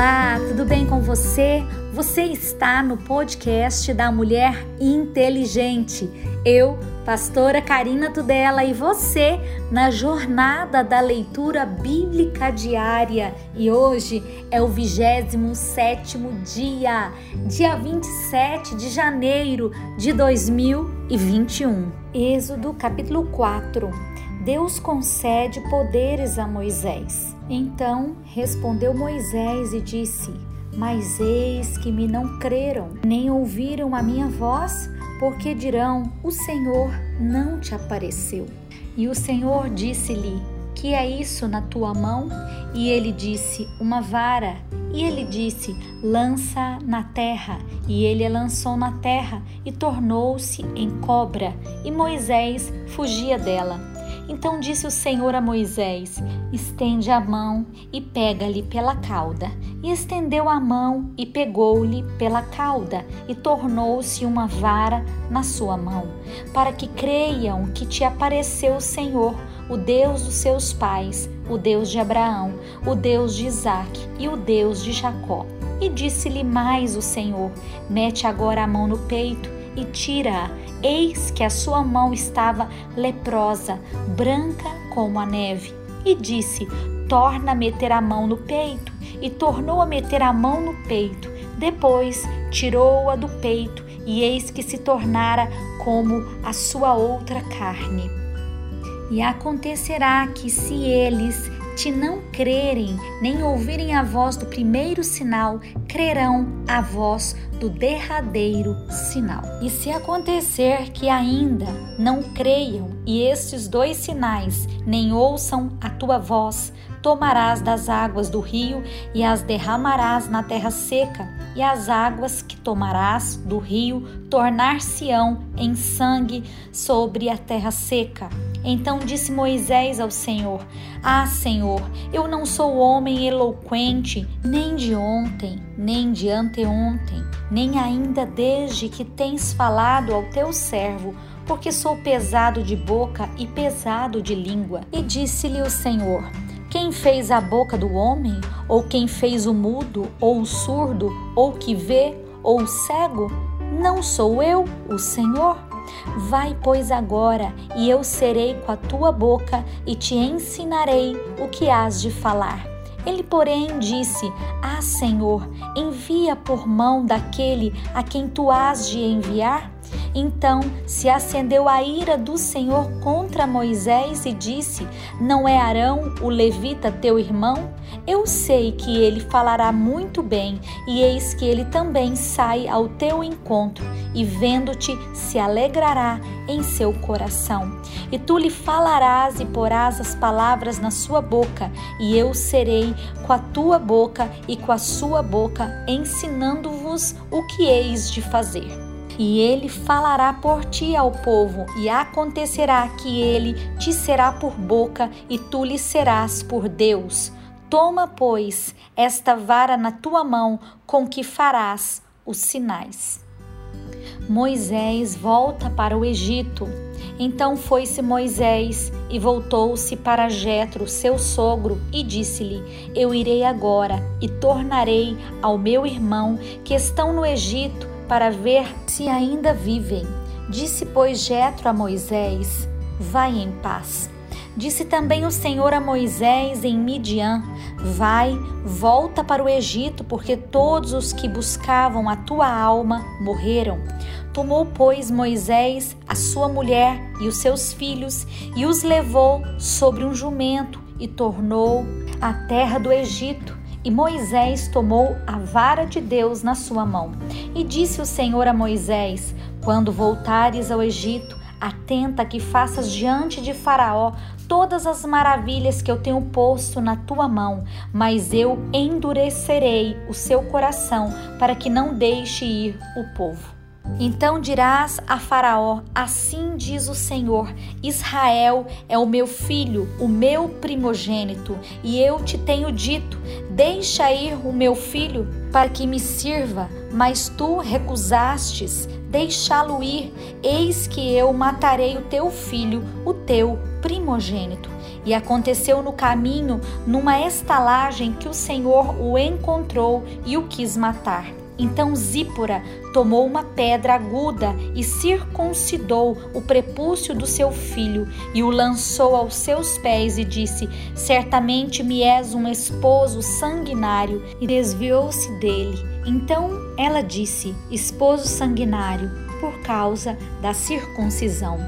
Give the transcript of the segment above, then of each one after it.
Olá, tudo bem com você? Você está no podcast da Mulher Inteligente. Eu, pastora Karina Tudela, e você na jornada da leitura bíblica diária. E hoje é o 27 dia, dia 27 de janeiro de 2021. Êxodo capítulo 4. Deus concede poderes a Moisés. Então respondeu Moisés e disse: Mas eis que me não creram, nem ouviram a minha voz, porque dirão: O Senhor não te apareceu. E o Senhor disse-lhe: Que é isso na tua mão? E ele disse: Uma vara. E ele disse: Lança na terra. E ele a lançou na terra e tornou-se em cobra. E Moisés fugia dela. Então disse o Senhor a Moisés: Estende a mão e pega-lhe pela cauda. E estendeu a mão e pegou-lhe pela cauda, e tornou-se uma vara na sua mão, para que creiam que te apareceu o Senhor, o Deus dos seus pais, o Deus de Abraão, o Deus de Isaque e o Deus de Jacó. E disse-lhe mais o Senhor: Mete agora a mão no peito e tira-a. Eis que a sua mão estava leprosa, branca como a neve. E disse: Torna a meter a mão no peito. E tornou a meter a mão no peito. Depois tirou-a do peito, e eis que se tornara como a sua outra carne. E acontecerá que, se eles te não crerem, nem ouvirem a voz do primeiro sinal, crerão a voz do derradeiro sinal. E se acontecer que ainda não creiam e estes dois sinais nem ouçam a tua voz, tomarás das águas do rio e as derramarás na terra seca, e as águas que tomarás do rio tornar-se-ão em sangue sobre a terra seca. Então disse Moisés ao Senhor: Ah, Senhor, eu não sou homem eloquente, nem de ontem, nem de anteontem, nem ainda desde que tens falado ao teu servo, porque sou pesado de boca e pesado de língua. E disse-lhe o Senhor: quem fez a boca do homem? Ou quem fez o mudo, ou o surdo, ou que vê, ou o cego? Não sou eu, o Senhor? Vai, pois, agora, e eu serei com a tua boca e te ensinarei o que hás de falar. Ele, porém, disse: Ah, Senhor, envia por mão daquele a quem tu hás de enviar? Então se acendeu a ira do Senhor contra Moisés e disse: Não é Arão, o levita, teu irmão? Eu sei que ele falará muito bem, e eis que ele também sai ao teu encontro, e vendo-te se alegrará em seu coração. E tu lhe falarás e porás as palavras na sua boca, e eu serei com a tua boca e com a sua boca, ensinando-vos o que eis de fazer e ele falará por ti ao povo, e acontecerá que ele te será por boca, e tu lhe serás por Deus. Toma, pois, esta vara na tua mão, com que farás os sinais. Moisés volta para o Egito. Então foi-se Moisés e voltou-se para Jetro, seu sogro, e disse-lhe: Eu irei agora e tornarei ao meu irmão que estão no Egito para ver se ainda vivem. Disse, pois, Jetro a Moisés: Vai em paz. Disse também o Senhor a Moisés em Midian: Vai, volta para o Egito, porque todos os que buscavam a tua alma morreram. Tomou, pois, Moisés a sua mulher e os seus filhos e os levou sobre um jumento e tornou à terra do Egito e Moisés tomou a vara de Deus na sua mão. E disse o Senhor a Moisés: Quando voltares ao Egito, atenta que faças diante de Faraó todas as maravilhas que eu tenho posto na tua mão, mas eu endurecerei o seu coração para que não deixe ir o povo. Então dirás a Faraó: Assim diz o Senhor: Israel é o meu filho, o meu primogênito, e eu te tenho dito: Deixa ir o meu filho para que me sirva, mas tu recusastes deixá-lo ir. Eis que eu matarei o teu filho, o teu primogênito. E aconteceu no caminho, numa estalagem, que o Senhor o encontrou e o quis matar. Então Zípora tomou uma pedra aguda e circuncidou o prepúcio do seu filho e o lançou aos seus pés e disse: Certamente me és um esposo sanguinário. E desviou-se dele. Então ela disse: Esposo sanguinário, por causa da circuncisão.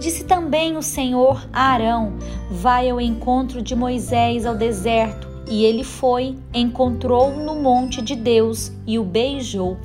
Disse também o Senhor a Arão: Vai ao encontro de Moisés ao deserto e ele foi, encontrou no monte de Deus e o beijou.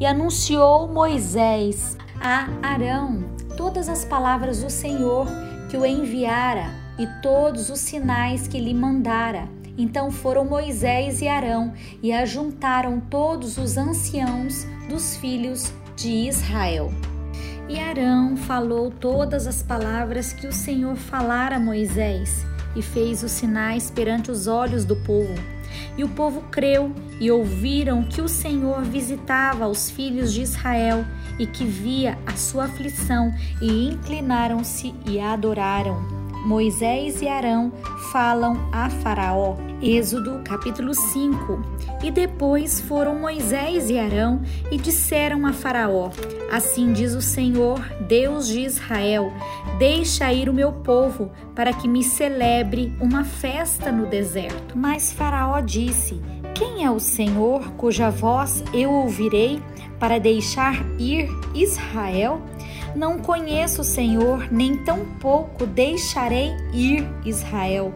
E anunciou Moisés a Arão todas as palavras do Senhor que o enviara e todos os sinais que lhe mandara. Então foram Moisés e Arão e ajuntaram todos os anciãos dos filhos de Israel. E Arão falou todas as palavras que o Senhor falara a Moisés e fez os sinais perante os olhos do povo. E o povo creu e ouviram que o Senhor visitava os filhos de Israel e que via a sua aflição e inclinaram-se e adoraram. Moisés e Arão falam a Faraó. Êxodo capítulo 5. E depois foram Moisés e Arão e disseram a Faraó: Assim diz o Senhor, Deus de Israel: Deixa ir o meu povo, para que me celebre uma festa no deserto. Mas Faraó disse: Quem é o Senhor cuja voz eu ouvirei para deixar ir Israel? Não conheço o Senhor, nem tampouco deixarei ir Israel.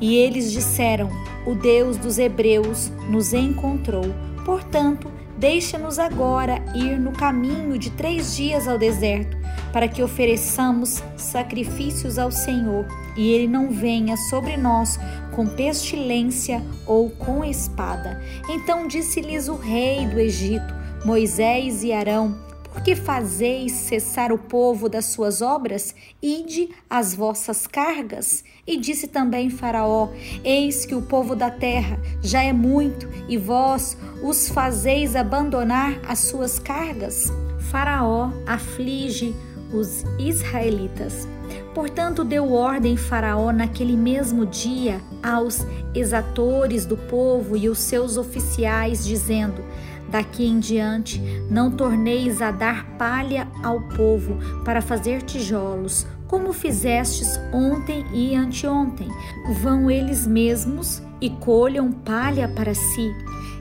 E eles disseram: O Deus dos Hebreus nos encontrou. Portanto, deixa-nos agora ir no caminho de três dias ao deserto, para que ofereçamos sacrifícios ao Senhor, e ele não venha sobre nós com pestilência ou com espada. Então disse-lhes o rei do Egito, Moisés e Arão: por que fazeis cessar o povo das suas obras? Ide as vossas cargas. E disse também Faraó: Eis que o povo da terra já é muito, e vós os fazeis abandonar as suas cargas. Faraó aflige os israelitas. Portanto, deu ordem Faraó naquele mesmo dia aos exatores do povo e os seus oficiais, dizendo: Daqui em diante, não torneis a dar palha ao povo para fazer tijolos, como fizestes ontem e anteontem. Vão eles mesmos e colham palha para si,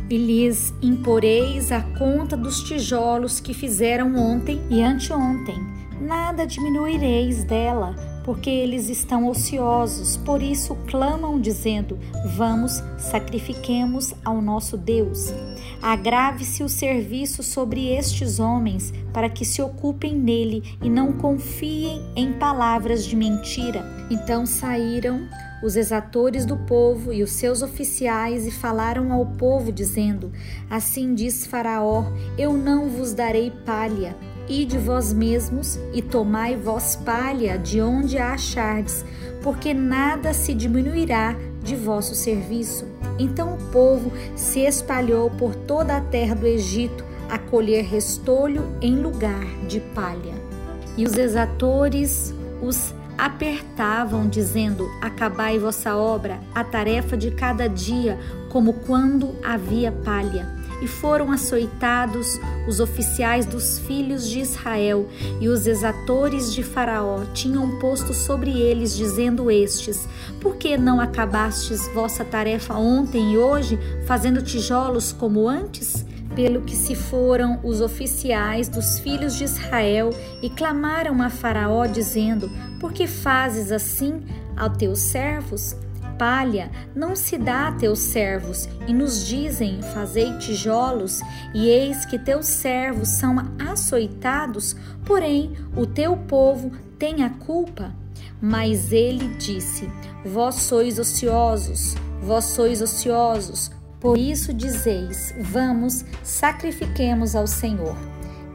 e lhes imporeis a conta dos tijolos que fizeram ontem e anteontem. Nada diminuireis dela, porque eles estão ociosos, por isso clamam, dizendo: Vamos, sacrifiquemos ao nosso Deus. Agrave-se o serviço sobre estes homens, para que se ocupem nele e não confiem em palavras de mentira. Então saíram os exatores do povo e os seus oficiais e falaram ao povo, dizendo: Assim diz Faraó: Eu não vos darei palha Ide vós mesmos e tomai vós palha de onde a achardes, porque nada se diminuirá de vosso serviço. Então o povo se espalhou por toda a terra do Egito a colher restolho em lugar de palha. E os exatores os apertavam, dizendo: Acabai vossa obra, a tarefa de cada dia, como quando havia palha e foram açoitados os oficiais dos filhos de Israel e os exatores de Faraó tinham posto sobre eles, dizendo estes: Por que não acabastes vossa tarefa ontem e hoje, fazendo tijolos como antes? Pelo que se foram os oficiais dos filhos de Israel e clamaram a Faraó, dizendo: Por que fazes assim a teus servos? Palha não se dá a teus servos, e nos dizem: Fazei tijolos, e eis que teus servos são açoitados, porém o teu povo tem a culpa. Mas ele disse: Vós sois ociosos, vós sois ociosos, por isso dizeis: Vamos, sacrifiquemos ao Senhor.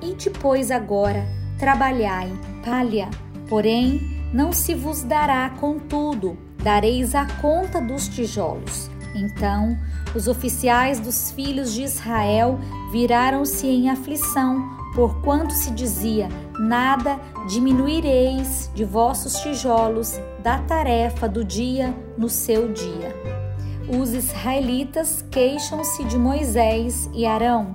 E depois agora trabalhai, palha, porém não se vos dará contudo dareis a conta dos tijolos. Então os oficiais dos filhos de Israel viraram-se em aflição, porquanto se dizia: Nada diminuireis de vossos tijolos da tarefa do dia no seu dia. Os israelitas queixam-se de Moisés e Arão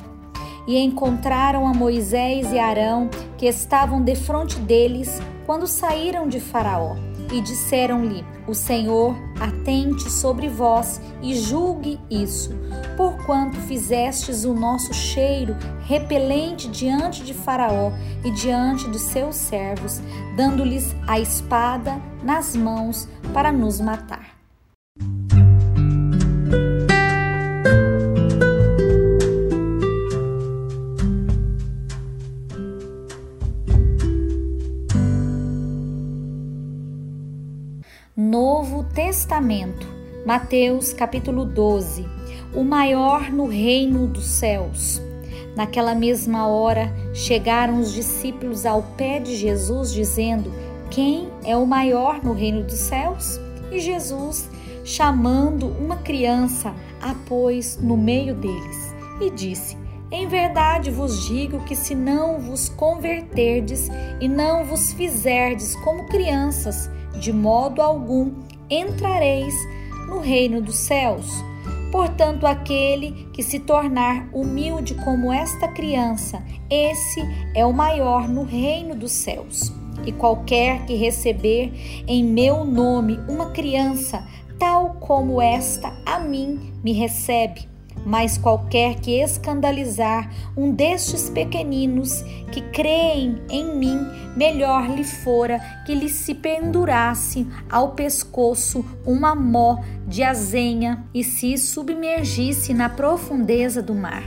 e encontraram a Moisés e Arão que estavam defronte deles quando saíram de Faraó e disseram-lhe: O Senhor atente sobre vós e julgue isso, porquanto fizestes o nosso cheiro repelente diante de Faraó e diante de seus servos, dando-lhes a espada nas mãos para nos matar. Testamento, Mateus capítulo 12. O maior no reino dos céus. Naquela mesma hora, chegaram os discípulos ao pé de Jesus, dizendo: Quem é o maior no reino dos céus? E Jesus, chamando uma criança, a pôs no meio deles e disse: Em verdade vos digo que se não vos converterdes e não vos fizerdes como crianças, de modo algum entrareis no reino dos céus. Portanto, aquele que se tornar humilde como esta criança, esse é o maior no reino dos céus. E qualquer que receber em meu nome uma criança, tal como esta, a mim me recebe mas qualquer que escandalizar um destes pequeninos que creem em mim, melhor lhe fora que lhe se pendurasse ao pescoço uma mó de azenha e se submergisse na profundeza do mar.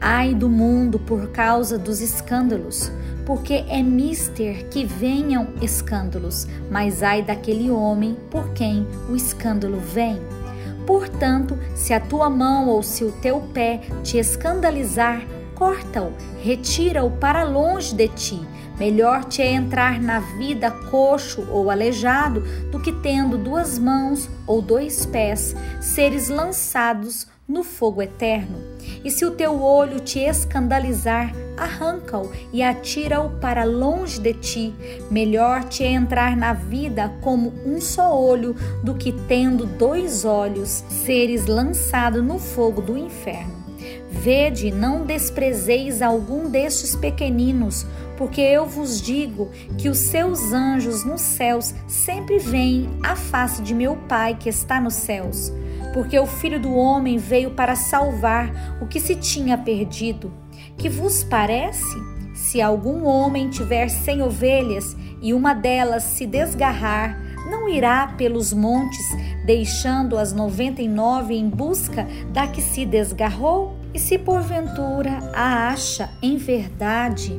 Ai do mundo por causa dos escândalos, porque é mister que venham escândalos, mas ai daquele homem por quem o escândalo vem. Portanto, se a tua mão ou se o teu pé te escandalizar, corta-o, retira-o para longe de ti. Melhor te é entrar na vida coxo ou aleijado do que tendo duas mãos ou dois pés, seres lançados no fogo eterno. E se o teu olho te escandalizar, arranca-o e atira-o para longe de ti. Melhor te é entrar na vida como um só olho do que tendo dois olhos, seres lançado no fogo do inferno. Vede, não desprezeis algum destes pequeninos, porque eu vos digo que os seus anjos nos céus sempre veem a face de meu Pai que está nos céus. Porque o Filho do Homem veio para salvar o que se tinha perdido. Que vos parece? Se algum homem tiver cem ovelhas e uma delas se desgarrar, não irá pelos montes, deixando as noventa e nove em busca da que se desgarrou? E se porventura a acha em verdade,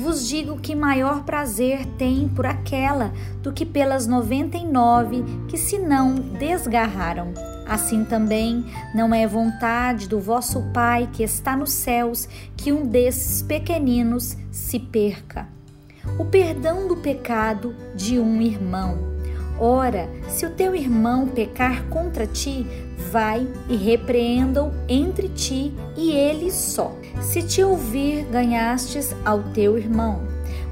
vos digo que maior prazer tem por aquela do que pelas noventa e nove que se não desgarraram. Assim também não é vontade do vosso Pai que está nos céus que um desses pequeninos se perca. O perdão do pecado de um irmão. Ora, se o teu irmão pecar contra ti, vai e repreenda-o entre ti e ele só. Se te ouvir, ganhastes ao teu irmão.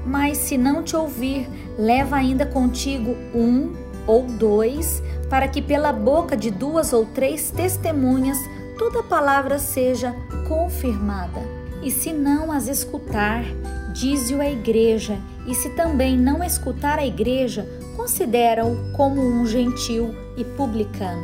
Mas se não te ouvir, leva ainda contigo um ou dois para que pela boca de duas ou três testemunhas toda palavra seja confirmada. E se não as escutar, dize-o à igreja, e se também não escutar a igreja, considera-o como um gentil e publicano.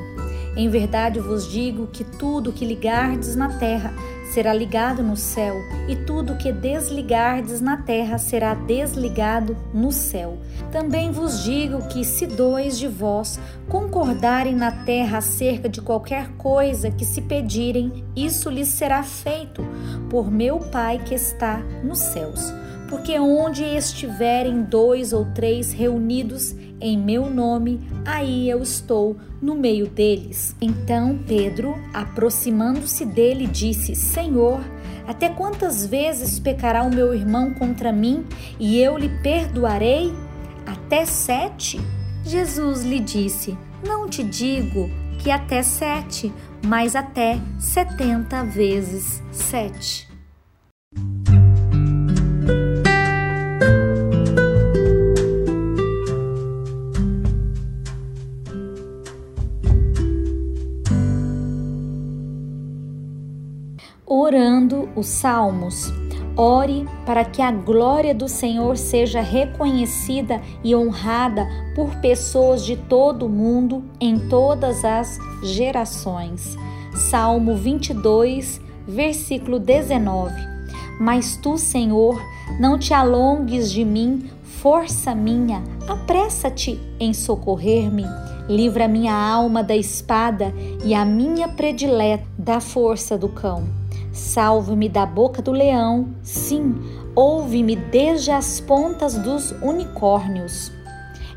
Em verdade vos digo que tudo que ligardes na terra será ligado no céu, e tudo que desligardes na terra será desligado no céu. Também vos digo que, se dois de vós concordarem na terra acerca de qualquer coisa que se pedirem, isso lhes será feito por meu Pai que está nos céus. Porque onde estiverem dois ou três reunidos em meu nome, aí eu estou no meio deles. Então Pedro, aproximando-se dele, disse: Senhor, até quantas vezes pecará o meu irmão contra mim e eu lhe perdoarei? Até sete? Jesus lhe disse: Não te digo que até sete, mas até setenta vezes sete. Orando os Salmos. Ore para que a glória do Senhor seja reconhecida e honrada por pessoas de todo o mundo em todas as gerações. Salmo 22, versículo 19. Mas tu, Senhor, não te alongues de mim, força minha, apressa-te em socorrer-me. Livra minha alma da espada e a minha predileta da força do cão. Salve-me da boca do leão, sim, ouve-me desde as pontas dos unicórnios.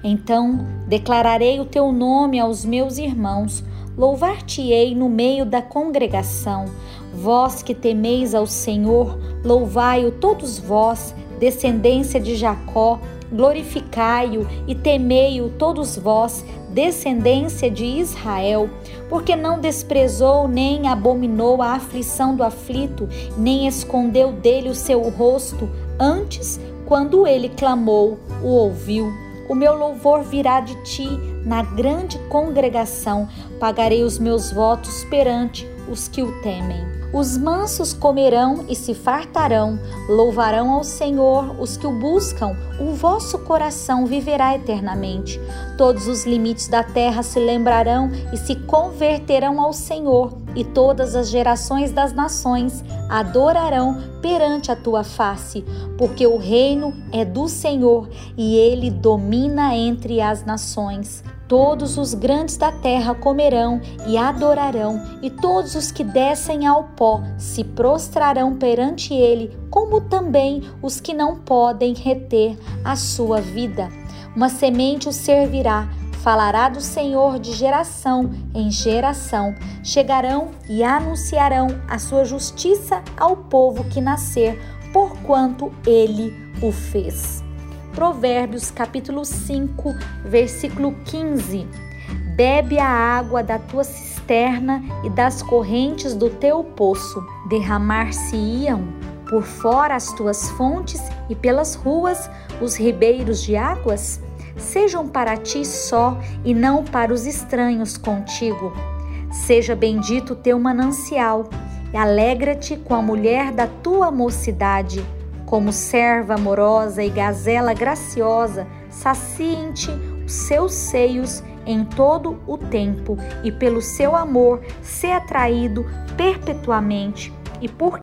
Então declararei o teu nome aos meus irmãos, louvar-te-ei no meio da congregação. Vós que temeis ao Senhor, louvai-o todos vós, descendência de Jacó, glorificai-o e temei-o todos vós, descendência de Israel, porque não desprezou nem abominou a aflição do aflito, nem escondeu dele o seu rosto, antes, quando ele clamou, o ouviu. O meu louvor virá de ti na grande congregação, pagarei os meus votos perante os que o temem. Os mansos comerão e se fartarão, louvarão ao Senhor os que o buscam, o vosso coração viverá eternamente. Todos os limites da terra se lembrarão e se converterão ao Senhor, e todas as gerações das nações adorarão perante a tua face, porque o reino é do Senhor e ele domina entre as nações. Todos os grandes da terra comerão e adorarão, e todos os que descem ao pó se prostrarão perante ele, como também os que não podem reter a sua vida. Uma semente o servirá, falará do Senhor de geração em geração. Chegarão e anunciarão a sua justiça ao povo que nascer, porquanto ele o fez. Provérbios capítulo 5, versículo 15. Bebe a água da tua cisterna e das correntes do teu poço. Derramar-se-iam por fora as tuas fontes e pelas ruas os ribeiros de águas? Sejam para ti só e não para os estranhos contigo. Seja bendito o teu manancial e alegra-te com a mulher da tua mocidade como serva amorosa e gazela graciosa, saciem-te os seus seios em todo o tempo, e pelo seu amor ser atraído perpetuamente, e por